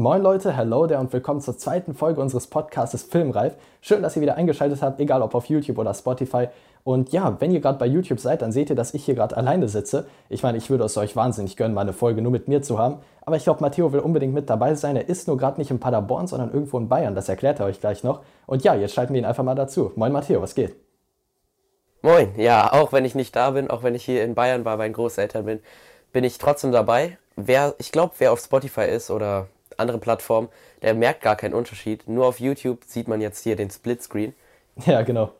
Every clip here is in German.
Moin Leute, hello there und willkommen zur zweiten Folge unseres Podcasts Filmreif. Schön, dass ihr wieder eingeschaltet habt, egal ob auf YouTube oder Spotify. Und ja, wenn ihr gerade bei YouTube seid, dann seht ihr, dass ich hier gerade alleine sitze. Ich meine, ich würde es euch wahnsinnig gönnen, mal eine Folge nur mit mir zu haben. Aber ich glaube, Matteo will unbedingt mit dabei sein. Er ist nur gerade nicht in Paderborn, sondern irgendwo in Bayern. Das erklärt er euch gleich noch. Und ja, jetzt schalten wir ihn einfach mal dazu. Moin Matteo, was geht? Moin, ja, auch wenn ich nicht da bin, auch wenn ich hier in Bayern bei meinen Großeltern bin, bin ich trotzdem dabei. Wer, ich glaube, wer auf Spotify ist oder andere Plattformen, der merkt gar keinen Unterschied. Nur auf YouTube sieht man jetzt hier den Splitscreen. Ja, genau.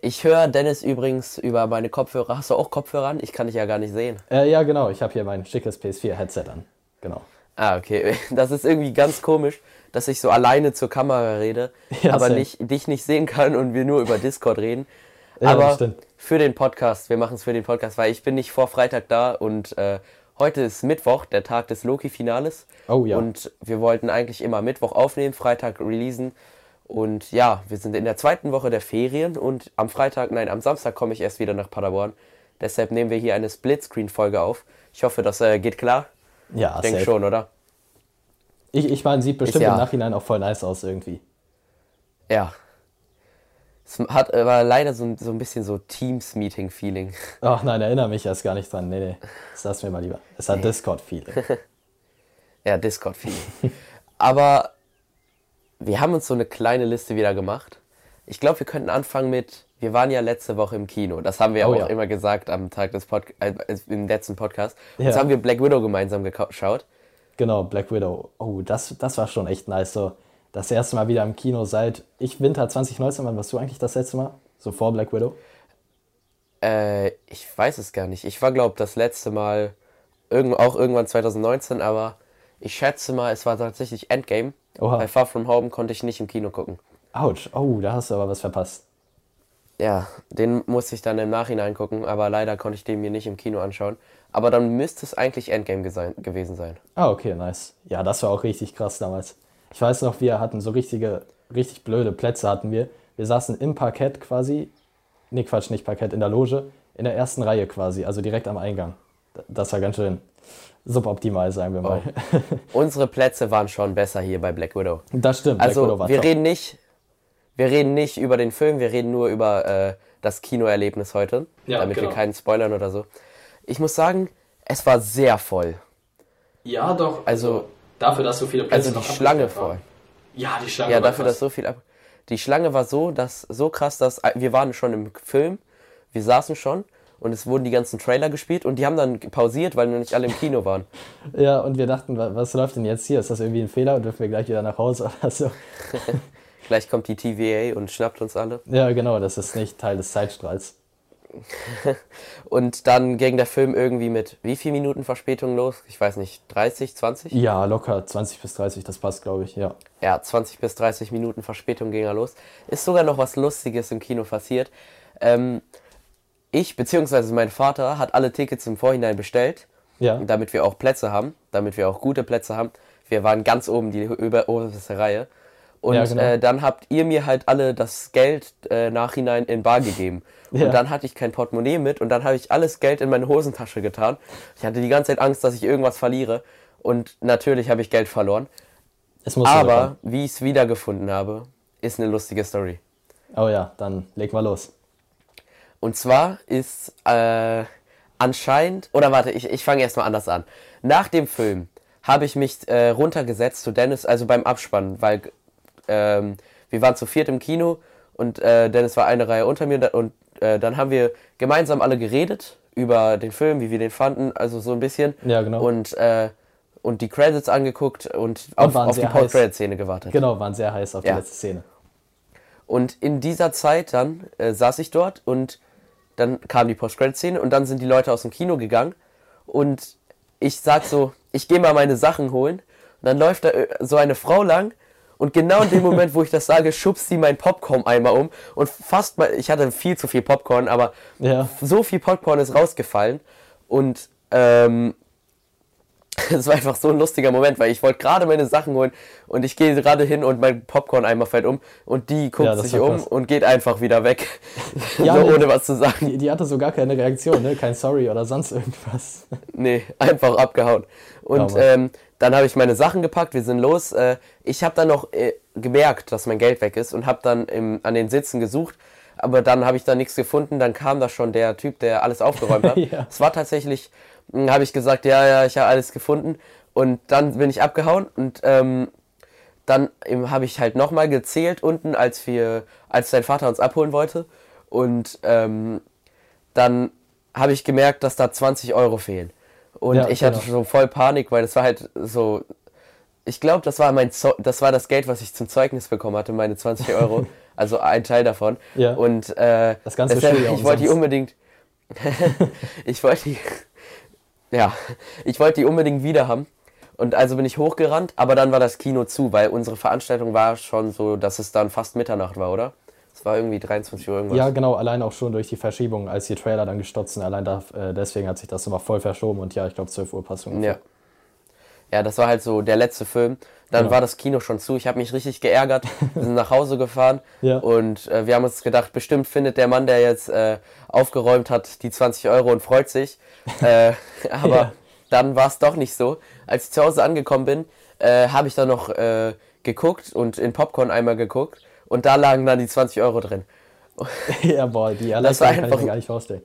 Ich höre Dennis übrigens über meine Kopfhörer. Hast du auch Kopfhörer an? Ich kann dich ja gar nicht sehen. Äh, ja, genau. Ich habe hier mein schickes PS4-Headset an. Genau. Ah, okay. Das ist irgendwie ganz komisch, dass ich so alleine zur Kamera rede, ja, aber nicht, dich nicht sehen kann und wir nur über Discord reden. Ja, aber für den Podcast, wir machen es für den Podcast, weil ich bin nicht vor Freitag da und äh, heute ist Mittwoch, der Tag des Loki-Finales. Oh ja. Und wir wollten eigentlich immer Mittwoch aufnehmen, Freitag releasen. Und ja, wir sind in der zweiten Woche der Ferien und am Freitag, nein, am Samstag komme ich erst wieder nach Paderborn. Deshalb nehmen wir hier eine Splitscreen-Folge auf. Ich hoffe, das äh, geht klar. Ja, ich denke schon, oder? Ich, ich meine, sieht bestimmt ja. im Nachhinein auch voll nice aus irgendwie. Ja. Es hat aber leider so, so ein bisschen so Teams-Meeting-Feeling. Ach nein, erinnere mich erst gar nicht dran. Nee, nee. Das lass mir mal lieber. Es hat nee. Discord-Feeling. ja, Discord-Feeling. aber wir haben uns so eine kleine Liste wieder gemacht. Ich glaube, wir könnten anfangen mit, wir waren ja letzte Woche im Kino. Das haben wir oh, auch ja. immer gesagt am Tag des Pod äh, im letzten Podcast. Und ja. Jetzt haben wir Black Widow gemeinsam geschaut. Genau, Black Widow. Oh, das, das war schon echt nice. So, das erste Mal wieder im Kino seit ich Winter 2019. Wann warst du eigentlich das letzte Mal? So vor Black Widow? Äh, ich weiß es gar nicht. Ich war, glaube das letzte Mal irgend, auch irgendwann 2019, aber ich schätze mal, es war tatsächlich Endgame. Oha. Bei Far From Home konnte ich nicht im Kino gucken. Autsch, oh, da hast du aber was verpasst. Ja, den musste ich dann im Nachhinein gucken, aber leider konnte ich den mir nicht im Kino anschauen. Aber dann müsste es eigentlich Endgame gewesen sein. Ah, okay, nice. Ja, das war auch richtig krass damals. Ich weiß noch, wir hatten so richtige, richtig blöde Plätze hatten wir. Wir saßen im Parkett quasi, nee, Quatsch, nicht Parkett, in der Loge, in der ersten Reihe quasi, also direkt am Eingang. Das war ganz schön suboptimal, sagen wir mal. Oh. Unsere Plätze waren schon besser hier bei Black Widow. Das stimmt. Also wir top. reden nicht, wir reden nicht über den Film, wir reden nur über äh, das Kinoerlebnis heute, ja, damit genau. wir keinen spoilern oder so. Ich muss sagen, es war sehr voll. Ja, doch. Also dafür, dass so viele Plätze Also die Schlange voll. Ja, die Schlange. Ja, dafür, krass. dass so viel ab Die Schlange war so, dass so krass, dass äh, wir waren schon im Film, wir saßen schon und es wurden die ganzen Trailer gespielt und die haben dann pausiert, weil noch nicht alle im Kino waren. ja, und wir dachten, was läuft denn jetzt hier? Ist das irgendwie ein Fehler und dürfen wir gleich wieder nach Hause oder so? gleich kommt die TVA und schnappt uns alle. Ja, genau, das ist nicht Teil des Zeitstrahls. Und dann ging der Film irgendwie mit wie viel Minuten Verspätung los? Ich weiß nicht, 30, 20? Ja, locker 20 bis 30, das passt, glaube ich, ja. Ja, 20 bis 30 Minuten Verspätung ging er los. Ist sogar noch was Lustiges im Kino passiert. Ähm, ich bzw. mein Vater hat alle Tickets im Vorhinein bestellt, ja. damit wir auch Plätze haben, damit wir auch gute Plätze haben. Wir waren ganz oben, die oberste Reihe. Und ja, genau. äh, dann habt ihr mir halt alle das Geld äh, nachhinein in Bar gegeben. Und ja. dann hatte ich kein Portemonnaie mit und dann habe ich alles Geld in meine Hosentasche getan. Ich hatte die ganze Zeit Angst, dass ich irgendwas verliere. Und natürlich habe ich Geld verloren. Aber wie ich es wiedergefunden habe, ist eine lustige Story. Oh ja, dann leg mal los. Und zwar ist äh, anscheinend, oder warte, ich, ich fange erstmal anders an. Nach dem Film habe ich mich äh, runtergesetzt zu Dennis, also beim Abspann, weil ähm, wir waren zu viert im Kino und äh, Dennis war eine Reihe unter mir und äh, dann haben wir gemeinsam alle geredet über den Film, wie wir den fanden, also so ein bisschen. Ja, genau. Und, äh, und die Credits angeguckt und, und auf, auf die Post-Credit-Szene gewartet. Genau, waren sehr heiß auf die letzte Szene. Und in dieser Zeit dann äh, saß ich dort und dann kam die Post-Credit-Szene und dann sind die Leute aus dem Kino gegangen und ich sag so, ich gehe mal meine Sachen holen. Und dann läuft da äh, so eine Frau lang und genau in dem Moment, wo ich das sage, schubst sie mein Popcorn-Eimer um und fast mal, ich hatte viel zu viel Popcorn, aber ja. so viel Popcorn ist rausgefallen und ähm, es war einfach so ein lustiger Moment, weil ich wollte gerade meine Sachen holen und ich gehe gerade hin und mein Popcorn-Eimer fällt um und die guckt ja, sich um krass. und geht einfach wieder weg. Ja, so ohne was zu sagen. Die, die, hatte so gar keine Reaktion, ne? kein Sorry oder sonst irgendwas. Nee, einfach abgehauen. Und ähm, dann habe ich meine Sachen gepackt, wir sind los. Äh, ich habe dann noch äh, gemerkt, dass mein Geld weg ist und habe dann im, an den Sitzen gesucht. Aber dann habe ich da nichts gefunden. Dann kam da schon der Typ, der alles aufgeräumt hat. Ja. Es war tatsächlich, hm, habe ich gesagt, ja, ja, ich habe alles gefunden. Und dann bin ich abgehauen und ähm, dann habe ich halt nochmal gezählt unten, als wir, als dein Vater uns abholen wollte. Und ähm, dann habe ich gemerkt, dass da 20 Euro fehlen. Und Ja, ich hatte genau. schon voll Panik, weil das war halt so. Ich glaube, das war mein Zeu das war das Geld, was ich zum Zeugnis bekommen hatte, meine 20 Euro. also ein Teil davon. Ja. Und äh, Das ganze deshalb- ich wollte die unbedingt. ich wollte die. Ja, ich wollte die unbedingt wieder haben. Und also bin ich hochgerannt, aber dann war das Kino zu, weil unsere Veranstaltung war schon so, dass es dann fast Mitternacht war, oder? Es war irgendwie 23 Uhr irgendwas. Ja, genau, allein auch schon durch die Verschiebung, als die Trailer dann gestoppt sind. Allein da, äh, deswegen hat sich das immer voll verschoben und ja, ich glaube 12 Uhr passt ungefähr. Ja. Ja, das war halt so der letzte Film. Dann Genau. war das Kino schon zu. Ich habe mich richtig geärgert. Wir sind nach Hause gefahren Ja. und äh, wir haben uns gedacht, bestimmt findet der Mann, der jetzt äh, aufgeräumt hat, die 20 Euro und freut sich. Äh, aber Ja. dann war es doch nicht so. Als ich zu Hause angekommen bin, äh, habe ich dann noch äh, geguckt und in Popcorn einmal geguckt und da lagen dann die 20 Euro drin. ja, boah, die war Erleichterung kann ich mir gar nicht vorstellen.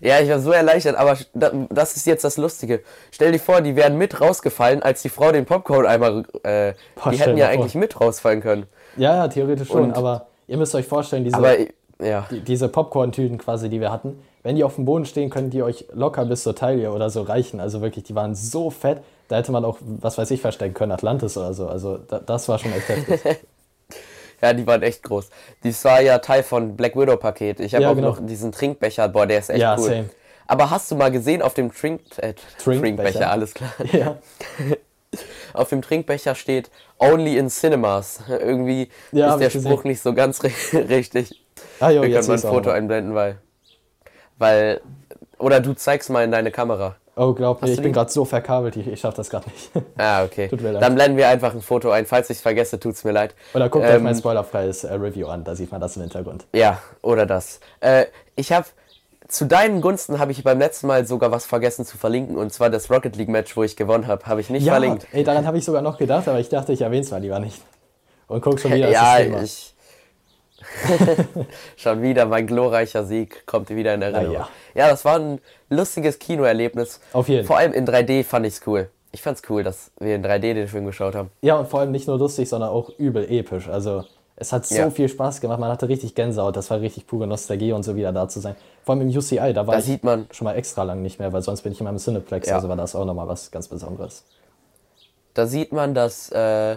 Ja, ich war so erleichtert, aber da- das ist jetzt das Lustige. Stell dir vor, die wären mit rausgefallen, als die Frau den Popcorn einmal. Äh, Boah, die hätten ja vor. eigentlich mit rausfallen können. Ja, ja, theoretisch schon, Und- aber ihr müsst euch vorstellen, diese, Aber ja, die, diese Popcorn-Tüten quasi, die wir hatten, wenn die auf dem Boden stehen, können die euch locker bis zur Taille oder so reichen. Also wirklich, die waren so fett, da hätte man auch, was weiß ich, verstecken können, Atlantis oder so. Also da, das war schon echt heftig. ja, die waren echt groß. Das war ja Teil von Black Widow Paket. Ich habe Ja, auch genau. noch diesen Trinkbecher. Boah, der ist echt Ja, cool. same. Aber hast du mal gesehen auf dem Trink, äh, Trinkbecher. Trinkbecher, alles klar. ja. Auf dem Trinkbecher steht Only in Cinemas. Irgendwie Ja, ist der gesehen. Spruch nicht so ganz ri- richtig. Ah, jo, Wir können mal ein Foto einblenden, weil. Weil. Oder du zeigst mal in deine Kamera. Oh, glaub mir, ich bin gerade so verkabelt, ich, ich schaff das gerade nicht. Ah, okay. Tut mir leid. Dann blenden wir einfach ein Foto ein. Falls ich es vergesse, tut's mir leid. Oder guckt euch Ähm, mein spoilerfreies äh, Review an, da sieht man das im Hintergrund. Ja, oder das. Äh, ich habe zu deinen Gunsten habe ich beim letzten Mal sogar was vergessen zu verlinken und zwar das Rocket League Match, wo ich gewonnen habe, habe ich nicht Ja, verlinkt. ey, daran habe ich sogar noch gedacht, aber ich dachte, ich erwähne es mal lieber nicht. Und guck schon wieder, ja, das Thema. ich. Schon wieder mein glorreicher Sieg kommt wieder in Erinnerung. ja. ja, das war ein lustiges Kinoerlebnis. Auf jeden. Vor allem in 3D fand ich's cool. Ich fand's cool, dass wir in 3D den Film geschaut haben. Ja, und vor allem nicht nur lustig, sondern auch übel episch. Also es hat so Ja. viel Spaß gemacht, man hatte richtig Gänsehaut, das war richtig pure Nostalgie und so wieder da zu sein. Vor allem im UCI, da war Da ich sieht man- schon mal extra lang nicht mehr, weil sonst bin ich immer im Cineplex, Ja. also war das auch nochmal was ganz Besonderes. Da sieht man, dass, äh,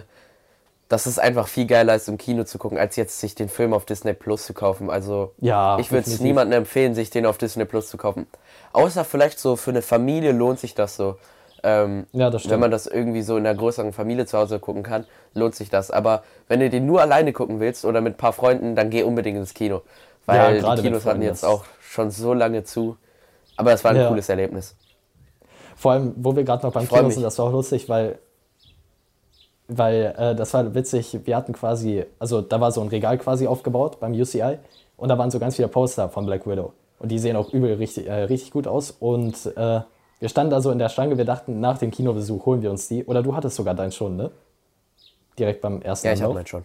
dass es einfach viel geiler ist, im Kino zu gucken, als jetzt sich den Film auf Disney Plus zu kaufen. Also Ja, ich würde es niemandem empfehlen, sich den auf Disney Plus zu kaufen. Außer vielleicht so für eine Familie lohnt sich das so. Ähm, Ja, das stimmt. Wenn man das irgendwie so in einer größeren Familie zu Hause gucken kann, lohnt sich das. Aber wenn du den nur alleine gucken willst oder mit ein paar Freunden, dann geh unbedingt ins Kino. Ja, Weil gerade die Kinos hatten jetzt das- auch schon so lange zu. Aber es war ein Ja. cooles Erlebnis. Vor allem, wo wir gerade noch beim Kino sind, das war auch lustig, weil, weil äh, das war witzig, wir hatten quasi, also da war so ein Regal quasi aufgebaut beim UCI und da waren so ganz viele Poster von Black Widow. Und die sehen auch übel richtig, äh, richtig gut aus. Und äh, wir standen da so in der Stange, wir dachten, nach dem Kinobesuch holen wir uns die. Oder du hattest sogar deinen schon, ne? Direkt beim ersten Ja, ich Anlauf. meinen schon.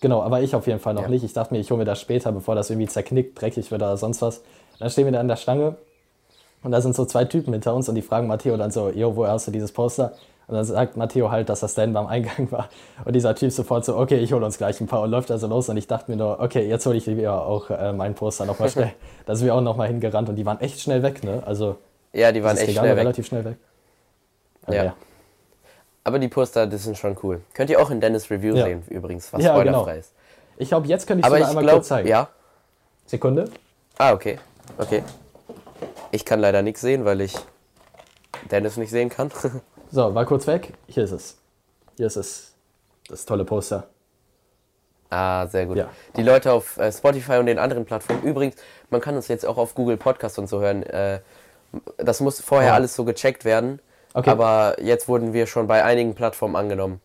Genau, aber ich auf jeden Fall noch Ja. nicht. Ich dachte mir, ich hole mir das später, bevor das irgendwie zerknickt, dreckig wird oder sonst was. Dann stehen wir da an der Stange und da sind so zwei Typen hinter uns und die fragen Matteo dann so, jo, woher hast du dieses Poster? Und dann sagt Matteo halt, dass das dann beim Eingang war. Und dieser Typ sofort so, okay, ich hole uns gleich ein paar und läuft also los. Und ich dachte mir nur, okay, jetzt hole ich wieder auch äh, mein Poster nochmal schnell. da sind wir auch nochmal hingerannt und die waren echt schnell weg, ne? Also Ja, die waren echt Regal schnell war weg. relativ schnell weg. Aber Ja. ja. Aber die Poster, das sind schon cool. Könnt ihr auch in Dennis Review Ja. sehen, übrigens, was Ja, spoilerfrei genau. ist. Ich glaube, jetzt könnte ich ich einmal glaube, kurz zeigen. ja. Sekunde. Ah, okay. Okay. Ich kann leider nichts sehen, weil ich Dennis nicht sehen kann. So, war kurz weg. Hier ist es. Hier ist es. Das tolle Poster. ah, sehr gut. Ja. Die Leute auf äh, Spotify und den anderen Plattformen. Übrigens, man kann uns jetzt auch auf Google Podcast und so hören. Äh, das muss vorher Ja. alles so gecheckt werden. Okay. Aber jetzt wurden wir schon bei einigen Plattformen angenommen.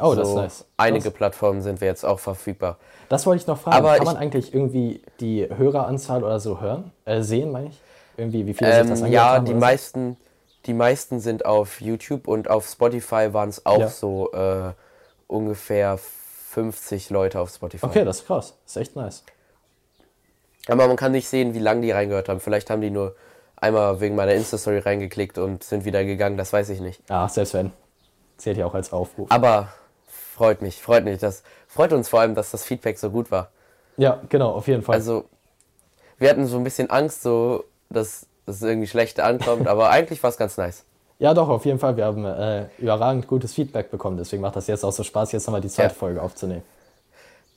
Oh, das ist So nice. Einige Das, Plattformen sind wir jetzt auch verfügbar. das wollte ich noch fragen. Aber Kann man eigentlich irgendwie die Höreranzahl oder so hören? Äh, sehen, meine ich? Irgendwie, wie viele das Ähm, angehört ja, die so? Die meisten sind auf YouTube und auf Spotify waren es auch Ja. so äh, ungefähr 50 Leute auf Spotify. Okay, das ist krass. Das ist echt nice. Aber man kann nicht sehen, wie lange die reingehört haben. Vielleicht haben die nur einmal wegen meiner Insta-Story reingeklickt und sind wieder gegangen, das weiß ich nicht. Ja, selbst wenn. Zählt ja auch als Aufruf. Aber freut mich, freut mich. Das freut uns vor allem, dass das Feedback so gut war. Ja, genau, auf jeden Fall. Also, wir hatten so ein bisschen Angst, so, dass es irgendwie schlecht ankommt, aber eigentlich war es ganz nice. ja, doch, auf jeden Fall. Wir haben äh, überragend gutes Feedback bekommen. Deswegen macht das jetzt auch so Spaß, jetzt nochmal die zweite Ja. Folge aufzunehmen.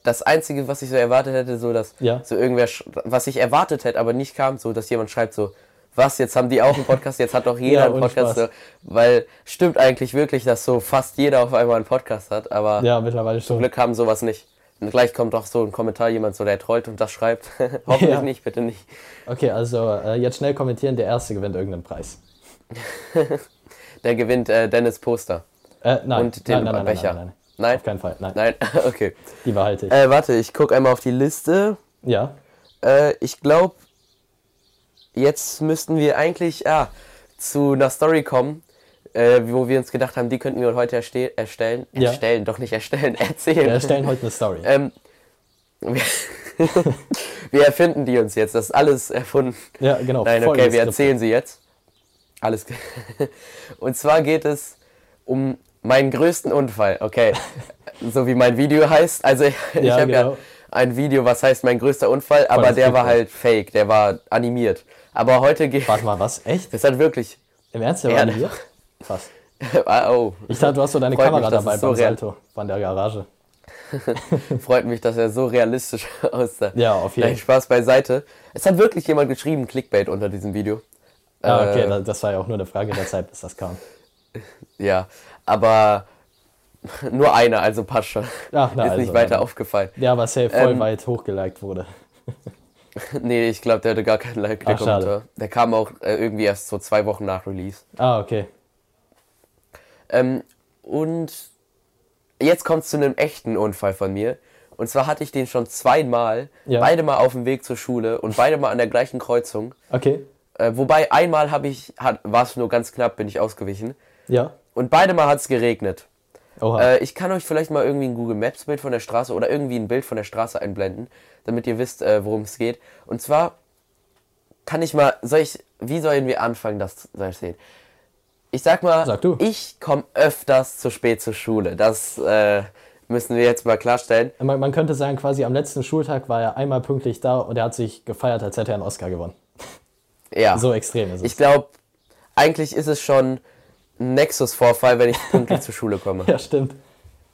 Das Einzige, was ich so erwartet hätte, so dass Ja. so irgendwer, was ich erwartet hätte, aber nicht kam, so dass jemand schreibt so, was, jetzt haben die auch einen Podcast, jetzt hat doch jeder Ja, einen Podcast. So, weil stimmt eigentlich wirklich, dass so fast jeder auf einmal einen Podcast hat, aber Ja, mittlerweile zum schon. Glück haben sowas nicht. Und gleich kommt auch so ein Kommentar, jemand so, der trollt und das schreibt. Hoffentlich Ja. nicht, bitte nicht. Okay, also äh, jetzt schnell kommentieren. Der Erste gewinnt irgendeinen Preis. Der gewinnt äh, Dennis Poster. Äh, nein, Und den nein, nein, Becher. Nein, nein, nein. Nein? Auf keinen Fall. Nein, Nein, okay. die behalte ich. Äh, warte, ich gucke einmal auf die Liste. ja, Äh, ich glaube, jetzt müssten wir eigentlich ah, zu einer Story kommen, äh, wo wir uns gedacht haben, die könnten wir heute erste erstellen. Ja. Erstellen, doch nicht erstellen, erzählen. wir erstellen heute eine Story. ähm, wir, wir erfinden die uns jetzt, das ist alles erfunden. ja, genau. Nein, voll okay, wir erzählen sie jetzt. Alles Und zwar geht es um meinen größten Unfall, okay. so wie mein Video heißt. Also ich Ja, habe genau. ja ein Video, was heißt mein größter Unfall, aber der war halt fake, der war animiert. Aber heute geht Warte mal, was? Echt? das hat wirklich. Im Ernst, der Ja, war hier? Krass. Oh, Ich dachte, du hast so deine Freut Kamera mich, dabei so beim real- Salto von der Garage. freut mich, dass er so realistisch aussah. Ja, auf jeden Nein, Spaß beiseite. Es hat wirklich jemand geschrieben, Clickbait unter diesem Video. Ah, okay, Äh, da- das war ja auch nur eine Frage der Zeit, bis das kam. Ja, aber nur einer, also passt schon. Ach, na, Ist also, nicht weiter dann. aufgefallen. Ja, aber safe voll Ähm, weit hochgeliked wurde. Nee, ich glaube, der hatte gar keinen Like, der Ach, schade. Der kam auch äh, irgendwie erst so zwei Wochen nach Release. Ah, okay. Ähm, und jetzt kommt es zu einem echten Unfall von mir. Und zwar hatte ich den schon zweimal, Ja. beide mal auf dem Weg zur Schule und beide mal an der gleichen Kreuzung. Okay. Äh, wobei einmal habe ich, war es nur ganz knapp, bin ich ausgewichen. Ja. Und beide Mal hat es geregnet. Äh, ich kann euch vielleicht mal irgendwie ein Google Maps Bild von der Straße oder irgendwie ein Bild von der Straße einblenden, damit ihr wisst, äh, worum es geht. Und zwar kann ich mal, soll ich, wie sollen wir anfangen, das zu sehen? Ich sag mal, Sag du. ich komme öfters zu spät zur Schule. Das äh, müssen wir jetzt mal klarstellen. man, man könnte sagen, quasi am letzten Schultag war er einmal pünktlich da und er hat sich gefeiert, als hätte er einen Oscar gewonnen. Ja, So extrem ist es. ich glaube, eigentlich ist es schon ein Nexus-Vorfall, wenn ich pünktlich zur Schule komme. ja, stimmt.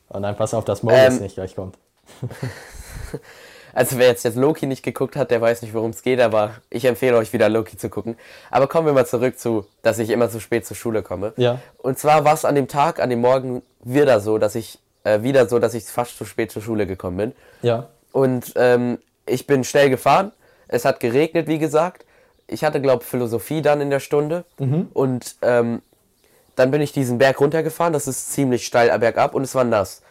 Und dann pass auf, dass Morris Ähm, nicht gleich kommt. Also wer jetzt, jetzt Loki nicht geguckt hat, der weiß nicht, worum es geht, aber ich empfehle euch wieder Loki zu gucken. Aber kommen wir mal zurück zu, dass ich immer zu spät zur Schule komme. Ja. Und zwar war es an dem Tag, an dem Morgen wieder so, dass ich äh, wieder so, dass ich fast zu spät zur Schule gekommen bin. Ja. Und ähm, ich bin schnell gefahren. Es hat geregnet, wie gesagt. Ich hatte, glaube Philosophie dann in der Stunde. Und ähm, dann bin ich diesen Berg runtergefahren. Das ist ziemlich steil bergab und es war nass.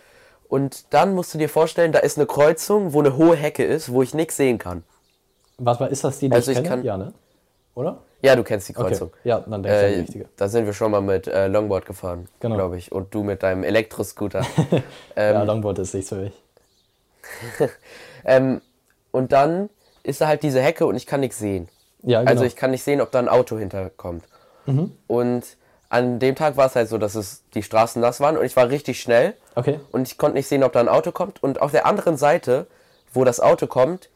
Und dann musst du dir vorstellen, da ist eine Kreuzung, wo eine hohe Hecke ist, wo ich nichts sehen kann. Was ist das die, die Also ich ich kenne? kann- Ja, ne? Oder? Ja, du kennst die Okay. Kreuzung. Ja, dann denke ich an die Äh, richtige. da sind wir schon mal mit äh, Longboard gefahren, Genau. glaube ich. Und du mit deinem Elektroscooter. ja, Longboard ist nichts für mich. ähm, und dann ist da halt diese Hecke und ich kann nichts sehen. Ja, genau. Also ich kann nicht sehen, ob da ein Auto hinterkommt. Und an dem Tag war es halt so, dass es die Straßen nass waren und ich war richtig schnell okay. und ich konnte nicht sehen, ob da ein Auto kommt. Und auf der anderen Seite, wo das Auto kommt,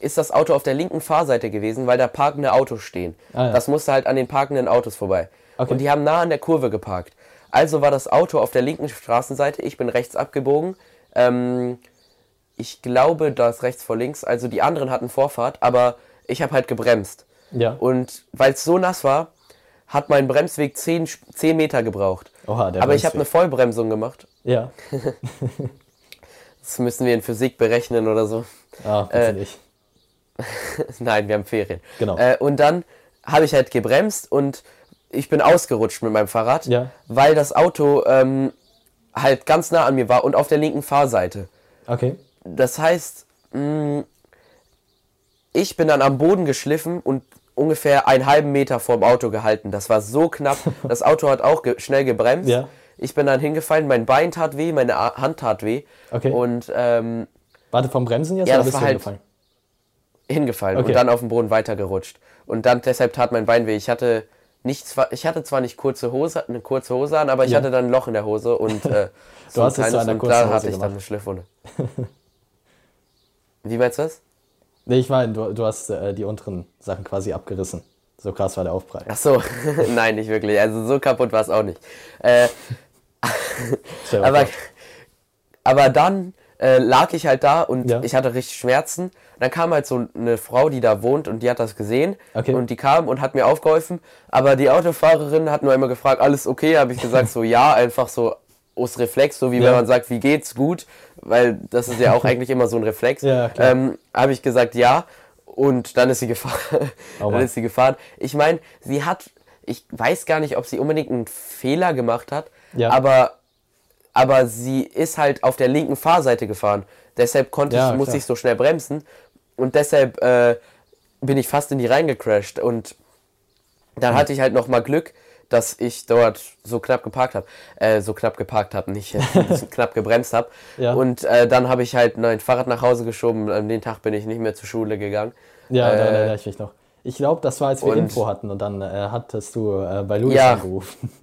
ist das Auto auf der linken Fahrseite gewesen, weil da parkende Autos stehen. Ah, ja. Das musste halt an den parkenden Autos vorbei. Okay. Und die haben nah an der Kurve geparkt. Also war das Auto auf der linken Straßenseite, ich bin rechts abgebogen. Ähm, ich glaube, da ist rechts vor links. Also die anderen hatten Vorfahrt, aber ich habe halt gebremst. Ja. Und weil es so nass war, hat mein Bremsweg 10, Sp- 10 Meter gebraucht. Oha, der aber ich habe eine. Vollbremsung gemacht. Ja. Das müssen wir in Physik berechnen oder so. Ah, bitte Äh, nicht. Nein, wir haben Ferien. Genau. Äh, und dann habe ich halt gebremst und ich bin ausgerutscht mit meinem Fahrrad, Ja. weil das Auto ähm, halt ganz nah an mir war und auf der linken Fahrseite. Okay. Das heißt, mh, ich bin dann am Boden geschliffen und ungefähr einen halben Meter vorm Auto gehalten. Das war so knapp. Das Auto hat auch ge schnell gebremst. Ja. Ich bin dann hingefallen, mein Bein tat weh, meine A Hand tat weh. Okay. Und ähm, Warte, vom Bremsen jetzt Ja, oder das bist war du halt- hingefallen? hingefallen Okay. und dann auf den Boden weitergerutscht. Und dann deshalb tat mein Bein weh. Ich hatte nicht zwar, ich hatte zwar nicht kurze Hose, eine kurze Hose an, aber ich Ja. hatte dann ein Loch in der Hose und äh, so hast es zu einer und kurzen da Hose hatte ich gemacht. dann eine Schliffwunde. Wie meinst du das? Nee, ich meine, du, du hast äh, die unteren Sachen quasi abgerissen. So krass war der Aufprall. Ach so, nein, nicht wirklich. Also so kaputt war es auch nicht. Äh, aber, aber dann äh, lag ich halt da und Ja. ich hatte richtig Schmerzen. Dann kam halt so eine Frau, die da wohnt und die hat das gesehen. Okay. Und die kam und hat mir aufgeholfen. Aber die Autofahrerin hat nur immer gefragt, alles okay? Habe ich gesagt, so ja, einfach so aus Reflex, so wie Ja. wenn man sagt, wie geht's gut? Weil das ist ja auch eigentlich immer so ein Reflex. Ja, ähm, Habe ich gesagt, ja. Und dann ist sie gefahren. Oh dann ist sie gefahren. Ich meine, sie hat, ich weiß gar nicht, ob sie unbedingt einen Fehler gemacht hat, Ja. aber, aber sie ist halt auf der linken Fahrseite gefahren. Deshalb konnte ich, musste ich so schnell bremsen und deshalb äh, bin ich fast in die reingecrashed und dann hatte ich halt noch mal Glück, dass ich dort so knapp geparkt habe, äh, so knapp geparkt habe, nicht knapp gebremst habe. Ja. Und äh, dann habe ich halt mein Fahrrad nach Hause geschoben. An den Tag bin ich nicht mehr zur Schule gegangen. Ja, da äh, erinnere ich mich noch. Ich glaube, das war, als wir Info hatten und dann äh, hattest du äh, bei Louis Ja. angerufen.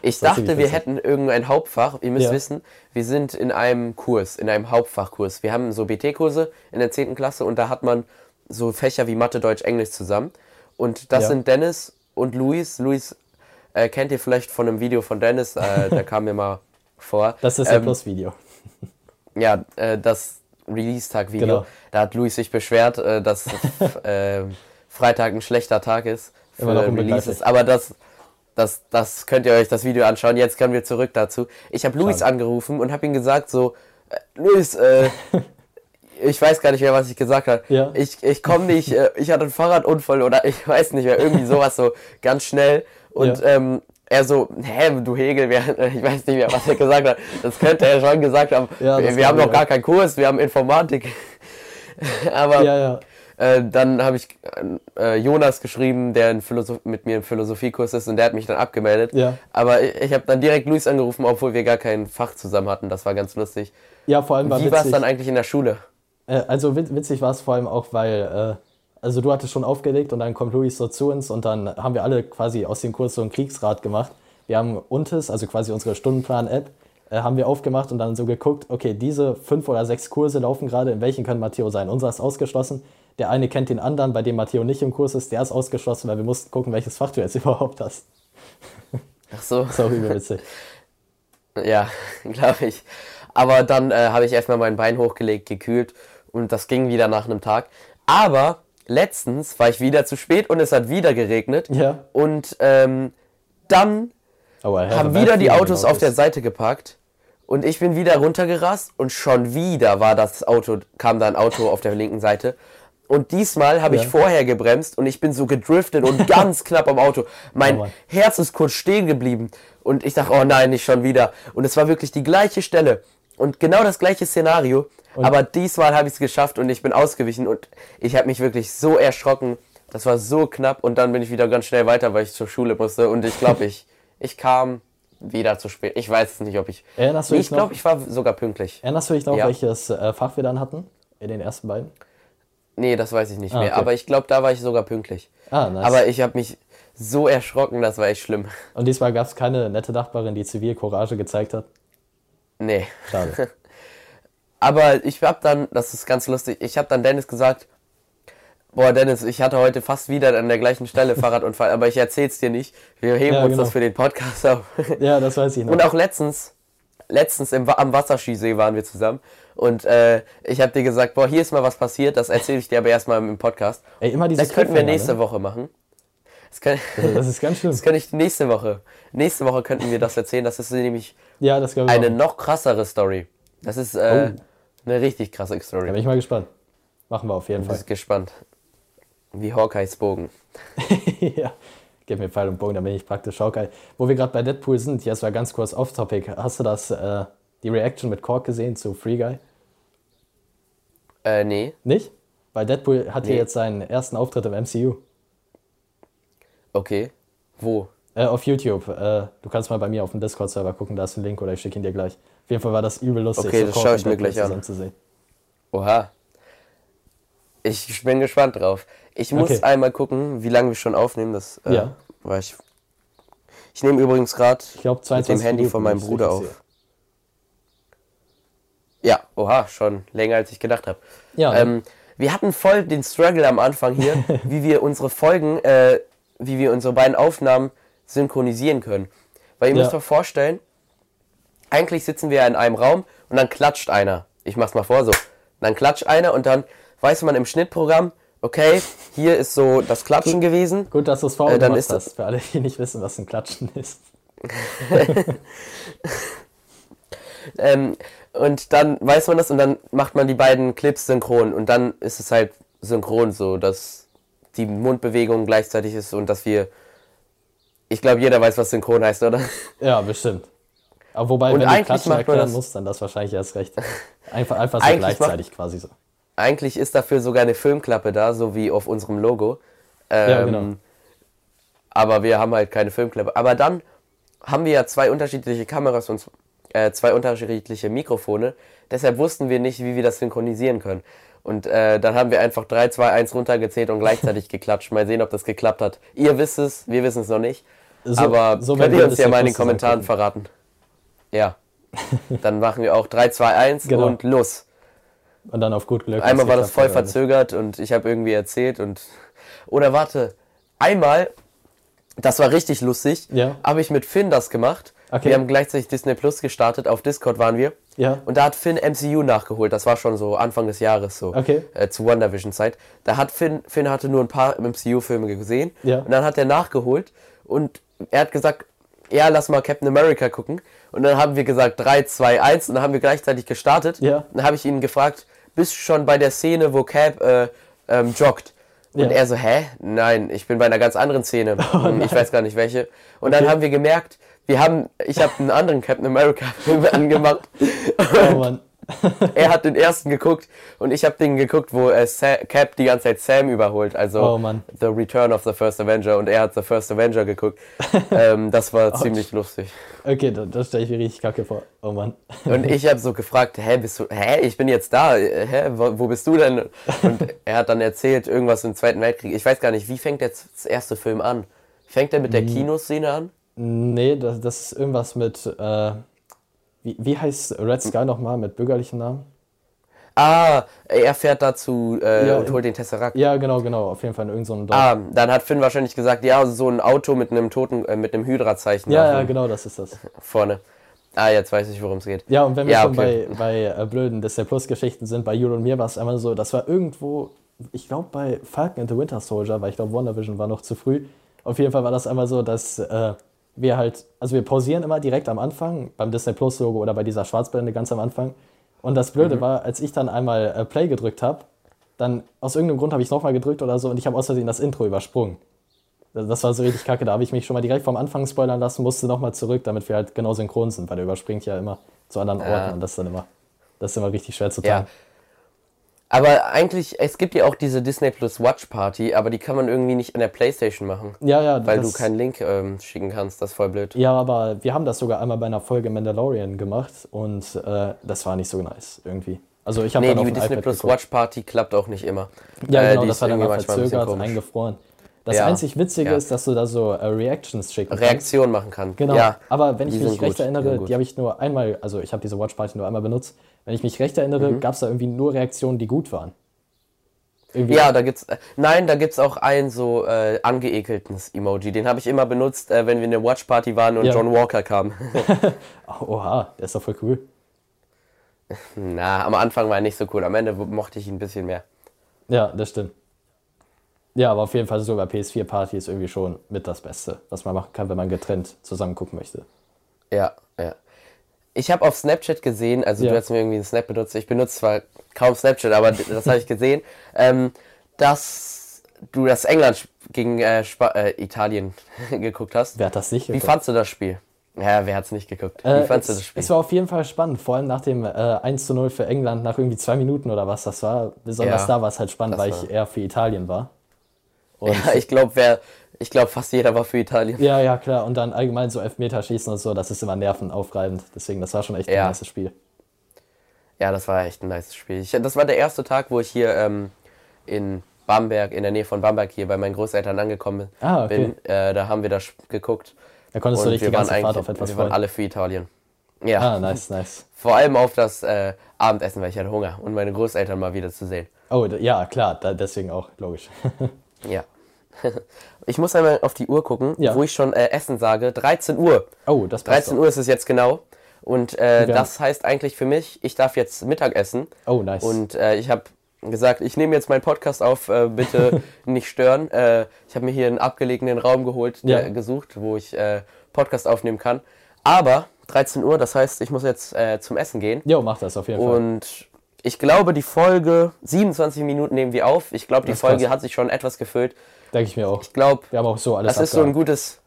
Ich dachte, wir hätten irgendein Hauptfach. Ihr müsst Ja. wissen, wir sind in einem Kurs, in einem Hauptfachkurs. Wir haben so BT-Kurse in der 10. Klasse und da hat man so Fächer wie Mathe, Deutsch, Englisch zusammen. Und das sind Dennis und Luis. Luis äh, kennt ihr vielleicht von einem Video von Dennis, äh, der kam mir mal vor. Das ist Ähm, Plus-Video. Ja, äh, das Release-Tag-Video. Genau. Da hat Luis sich beschwert, äh, dass äh, Freitag ein schlechter Tag ist für Immer noch unbegreiflich. Releases. Aber das, das, das könnt ihr euch das Video anschauen. Jetzt können wir zurück dazu. Ich habe Luis Schade. angerufen und habe ihm gesagt so, äh, Luis, äh, ich weiß gar nicht mehr, was ich gesagt habe. Ja. Ich, ich komme nicht, äh, ich hatte einen Fahrradunfall oder ich weiß nicht mehr, irgendwie sowas so ganz schnell. Und Ja. ähm, er so, hä, du Hegel, wer, ich weiß nicht mehr, was er gesagt hat. Das könnte er schon gesagt haben. Ja, wir wir haben noch gar keinen Kurs, wir haben Informatik. Aber Ja, äh, dann habe ich äh, Jonas geschrieben, der mit mir im Philosophiekurs ist und der hat mich dann abgemeldet. Aber ich, ich habe dann direkt Luis angerufen, obwohl wir gar kein Fach zusammen hatten. Das war ganz lustig. Ja, vor allem war Wie war es dann eigentlich in der Schule? Äh, also wit- witzig war es vor allem auch, weil, äh, also du hattest schon aufgelegt und dann kommt Luis so zu uns und dann haben wir alle quasi aus dem Kurs so einen Kriegsrat gemacht. Wir haben Untes, also quasi unsere Stundenplan-App, äh, haben wir aufgemacht und dann so geguckt, okay, diese fünf oder sechs Kurse laufen gerade, in welchen kann Matteo sein? Unser ist ausgeschlossen. Der eine kennt den anderen, bei dem Matteo nicht im Kurs ist, der ist ausgeschlossen, weil wir mussten gucken, welches Fach du jetzt überhaupt hast. Ach so. Übel witzig. Ja, glaube ich. Aber dann äh, habe ich erstmal mein Bein hochgelegt, gekühlt und das ging wieder nach einem Tag. Aber letztens war ich wieder zu spät und es hat wieder geregnet. Ja. Und ähm, dann Oh, haben wieder die Autos auf der. Seite geparkt und ich bin wieder runtergerast und schon wieder war das Auto, kam da ein Auto auf der linken Seite. Und diesmal habe Ja. ich vorher gebremst und ich bin so gedriftet und ganz knapp am Auto. Mein Oh. Herz ist kurz stehen geblieben und ich dachte, oh nein, nicht schon wieder. Und es war wirklich die gleiche Stelle und genau das gleiche Szenario. Aber diesmal habe ich es geschafft und ich bin ausgewichen und ich habe mich wirklich so erschrocken. Das war so knapp und dann bin ich wieder ganz schnell weiter, weil ich zur Schule musste und ich glaube, ich, ich kam wieder zu spät. Ich weiß nicht, ob ich. Erinnerst du dich ich glaube, ich war sogar pünktlich. Erinnerst du dich noch, Ja. welches äh, Fach wir dann hatten? In den ersten beiden? Nee, das weiß ich nicht Ah, mehr. okay. Aber ich glaube, da war ich sogar pünktlich. Ah, nice. Aber ich habe mich so erschrocken, das war echt schlimm. Und diesmal gab es keine nette Nachbarin, die Zivilcourage gezeigt hat. Nee. Schade. Aber ich habe dann, das ist ganz lustig, ich habe dann Dennis gesagt, boah Dennis, ich hatte heute fast wieder an der gleichen Stelle Fahrradunfall, aber ich erzähl's dir nicht. Wir heben Ja, uns genau. das für den Podcast auf. ja, das weiß ich noch. Und auch letztens, letztens im, am Wasserskisee waren wir zusammen und äh, ich habe dir gesagt, boah, hier ist mal was passiert, das erzähle ich dir aber erstmal im Podcast. Ey, immer diese Das könnten wir nächste ne? Woche machen. Das, kann, Das ist ganz schlimm. das kann ich nächste Woche. Nächste Woche könnten wir das erzählen. Das ist nämlich Ja, das eine noch krassere Story. Das ist äh, Oh. Eine richtig krasse Story. Da bin ich mal gespannt. Machen wir auf jeden Ich Fall. bin gespannt. Wie Hawkeyes Bogen. ja, gib mir Pfeil und Bogen, da bin ich praktisch Hawkeye. Wo wir gerade bei Deadpool sind, jetzt war ganz kurz off-topic. Hast du das, äh, die Reaction mit Kork gesehen zu Free Guy? Äh, nee. Nicht? Weil Deadpool hat hier Nee. jetzt seinen ersten Auftritt im MCU. Okay. Wo? Äh, auf YouTube. Äh, du kannst mal bei mir auf dem Discord-Server gucken, da ist ein Link oder ich schicke ihn dir gleich. Auf jeden Fall war das übel lustig. Okay, das Court schaue ich mir gleich an. Zu sehen. Oha. Ich bin gespannt drauf. Ich muss Okay. einmal gucken, wie lange wir schon aufnehmen. Das äh, Ja. war ich. Ich nehme übrigens gerade mit 22 dem Handy von meinem Bruder auf. Ja, oha, schon länger als ich gedacht habe. Ja, Ähm, wir hatten voll den Struggle am Anfang hier, wie wir unsere Folgen, äh, wie wir unsere beiden Aufnahmen synchronisieren können. Weil ihr Ja. müsst euch vorstellen, eigentlich sitzen wir in einem Raum und dann klatscht einer. Ich mach's mal vor so. Dann klatscht einer und dann weiß man im Schnittprogramm, okay, hier ist so das Klatschen gewesen. Gut, dass du es vorher Äh, dann ist das- hast, für alle, die nicht wissen, was ein Klatschen ist. Ähm, und dann weiß man das und dann macht man die beiden Clips synchron und dann ist es halt synchron so, dass die Mundbewegung gleichzeitig ist und dass wir. Ich glaube, jeder weiß, was synchron heißt, oder? Ja, bestimmt. Aber wobei, Und wenn du Klatschen macht erklären das- musst, dann das wahrscheinlich erst recht. Einfach, einfach so gleichzeitig quasi so. Eigentlich ist dafür sogar eine Filmklappe da, so wie auf unserem Logo. Ähm, Ja, genau. Aber wir haben halt keine Filmklappe. Aber dann haben wir ja zwei unterschiedliche Kameras und äh, zwei unterschiedliche Mikrofone. Deshalb wussten wir nicht, wie wir das synchronisieren können. Und äh, dann haben wir einfach 3, 2, 1 runtergezählt und gleichzeitig geklatscht. Mal sehen, ob das geklappt hat. Ihr wisst es, wir wissen es noch nicht. So- aber so könnt ihr uns ja mal in den Kommentaren verraten. Ja. Dann machen wir auch 3, 2, 1 Genau. und los. Und dann auf gut Glück. Einmal war das voll verzögert und ich habe irgendwie erzählt und. Oder warte, einmal, das war richtig lustig, Ja. habe ich mit Finn das gemacht. Okay. Wir haben gleichzeitig Disney Plus gestartet, auf Discord waren wir. Ja. Und da hat Finn MCU nachgeholt, das war schon so Anfang des Jahres so. Okay. Äh, zu WandaVision Zeit. Da hat Finn, Finn hatte nur ein paar MCU-Filme gesehen. Ja. Und dann hat er nachgeholt und er hat gesagt, ja, lass mal Captain America gucken. Und dann haben wir gesagt 3, 2, 1 und dann haben wir gleichzeitig gestartet. Ja. Und dann habe ich ihn gefragt, bist du schon bei der Szene, wo Cap äh, ähm, joggt? Und Ja. Oh er so, hä? Nein, ich bin bei einer ganz anderen Szene. Hm, ich weiß gar nicht welche. Und dann Okay. haben wir gemerkt, wir haben, ich habe einen anderen Captain America Film angemacht. Oh Mann. Er hat den ersten geguckt und ich habe den geguckt, wo äh, Sa Cap die ganze Zeit Sam überholt. Also Oh Mann. The Return of the First Avenger und er hat The First Avenger geguckt. ähm, das war ziemlich lustig. Okay, das, das stelle ich mir richtig kacke vor. Oh Mann. Und ich habe so gefragt, hä, bist du, hä, ich bin jetzt da, hä, wo, wo bist du denn? Und er hat dann erzählt, irgendwas im Zweiten Weltkrieg. Ich weiß gar nicht, wie fängt jetzt das erste Film an? Fängt er mit Hm. der Kinoszene an? Nee, das, das ist irgendwas mit. Äh, wie, wie heißt Red Sky nochmal mit bürgerlichen Namen? Ah, er fährt dazu äh, Ja, und holt den Tesseract. Ja, genau, genau. Auf jeden Fall in irgendeinem Dorf. Ah, dann hat Finn wahrscheinlich gesagt, ja, so ein Auto mit einem toten, äh, mit einem Hydra-Zeichen ja, ja, genau, das ist das. vorne. Ah, jetzt weiß ich, worum es geht. Ja, und wenn wir Ja, schon okay. bei, bei äh, blöden Disney Plus Geschichten sind, bei Jule und mir war es einmal so, das war irgendwo, ich glaube bei Falcon and the Winter Soldier, weil ich glaube WandaVision war noch zu früh. Auf jeden Fall war das einmal so, dass äh, wir halt, also wir pausieren immer direkt am Anfang, beim Disney Plus Logo oder bei dieser Schwarzblende ganz am Anfang. Und das Blöde Mhm. war, als ich dann einmal äh, Play gedrückt habe, dann aus irgendeinem Grund habe ich nochmal gedrückt oder so und ich habe aus Versehen das Intro übersprungen. Das war so richtig kacke. Da habe ich mich schon mal direkt vom Anfang spoilern lassen, musste nochmal zurück, damit wir halt genau synchron sind, weil der überspringt ja immer zu anderen Orten Ja. und das ist dann immer, das ist immer richtig schwer zu Ja. Aber eigentlich, es gibt ja auch diese Disney Plus Watch Party, aber die kann man irgendwie nicht in der Playstation machen. Ja, ja, Weil du keinen Link ähm, schicken kannst, das ist voll blöd. Ja, aber wir haben das sogar einmal bei einer Folge Mandalorian gemacht und äh, das war nicht so nice irgendwie. Also ich habe Nee, dann auf die dem Disney iPad Plus geguckt. Watch Party klappt auch nicht immer. Ja, Äh, genau, die das ist war dann mal ein verzögert, komisch. eingefroren. Das Ja, einzig Witzige ja. ist, dass du da so äh, Reactions schicken kannst. Reaktion machen kann. Genau, Ja, aber wenn ich mich recht gut, erinnere, die habe ich nur einmal, also ich habe diese Watch Party nur einmal benutzt. Wenn ich mich recht erinnere, Mhm. gab es da irgendwie nur Reaktionen, die gut waren. Irgendwie, Ja, da gibt's. Äh, nein, da gibt's auch einen so äh, angeekeltes Emoji. Den habe ich immer benutzt, äh, wenn wir in der Watch Party waren und Ja. John Walker kam. Oha, der ist doch voll cool. Na, am Anfang war er nicht so cool. Am Ende mochte ich ihn ein bisschen mehr. Ja, das stimmt. Ja, aber auf jeden Fall so bei PS4-Party ist irgendwie schon mit das Beste, was man machen kann, wenn man getrennt zusammen gucken möchte. Ja, ja. Ich habe auf Snapchat gesehen, also Ja. du hast mir irgendwie einen Snap benutzt. Ich benutze zwar kaum Snapchat, aber das habe ich gesehen, ähm, dass du das England gegen äh, äh, Italien geguckt hast. Wer hat das nicht Wie fandst du das Spiel? Ja, wer hat's nicht geguckt? Wie Äh, fandst du es, das Spiel? es war auf jeden Fall spannend, vor allem nach dem äh, 1 zu 0 für England, nach irgendwie zwei Minuten oder was das war. Besonders Ja, da war es halt spannend, weil ich eher für Italien war. Und Ja, ich glaube, wer Ich glaube, fast jeder war für Italien. Ja, ja, klar. Und dann allgemein so Elfmeterschießen und so, das ist immer nervenaufreibend. Deswegen, das war schon echt ein Ja. nice Spiel. Ja, das war echt ein nice Spiel. Ich, das war der erste Tag, wo ich hier ähm, in Bamberg, in der Nähe von Bamberg hier bei meinen Großeltern angekommen Ah, okay. bin. Äh, da haben wir das geguckt. Da konntest du dich die ganze Fahrt auf etwas wir waren alle für Italien. Ja, Ah, nice, nice. vor allem auf das äh, Abendessen, weil ich hatte Hunger und meine Großeltern mal wieder zu sehen. Oh, ja, klar, da, deswegen auch, logisch. Ja. ich muss einmal auf die Uhr gucken, Ja. wo ich schon äh, Essen sage. 13 Uhr. Oh, das passt 13 doch. Uhr ist es jetzt genau. Und äh, das heißt eigentlich für mich, ich darf jetzt Mittag essen. Oh, nice. Und äh, ich habe gesagt, ich nehme jetzt meinen Podcast auf, äh, bitte nicht stören. Äh, ich habe mir hier einen abgelegenen Raum geholt, der, Ja. gesucht, wo ich äh, Podcast aufnehmen kann. Aber 13 Uhr, das heißt, ich muss jetzt zum Essen gehen. Jo, mach das auf jeden Fall. Und ich glaube, die Folge, 27 Minuten nehmen wir auf. Ich glaube, die Folge krass. hat sich schon etwas gefüllt. Denke ich mir auch. Ich glaube, Wir haben auch so alles das ist so ein gutes,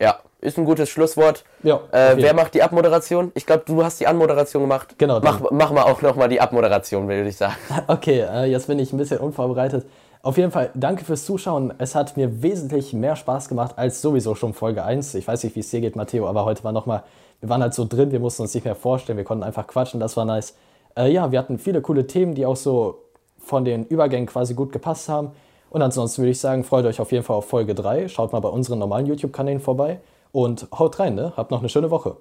ja, ist ein gutes Schlusswort. Ja, Äh, wer macht die Abmoderation? Ich glaube, du hast die Anmoderation gemacht. Genau, Mach, mach mal auch nochmal die Abmoderation, würde ich sagen. Okay, äh, jetzt bin ich ein bisschen unvorbereitet. Auf jeden Fall, danke fürs Zuschauen. Es hat mir wesentlich mehr Spaß gemacht als sowieso schon Folge 1. Ich weiß nicht, wie es dir geht, Matteo, aber heute war nochmal, wir waren halt so drin, wir mussten uns nicht mehr vorstellen, wir konnten einfach quatschen, das war nice. Äh, ja, wir hatten viele coole Themen, die auch so von den Übergängen quasi gut gepasst haben. Und ansonsten würde ich sagen, freut euch auf jeden Fall auf Folge 3. Schaut mal bei unseren normalen YouTube-Kanälen vorbei und haut rein, ne? Habt noch eine schöne Woche.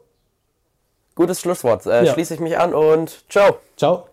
Gutes Schlusswort. Äh, Ja. Schließe ich mich an und ciao. Ciao.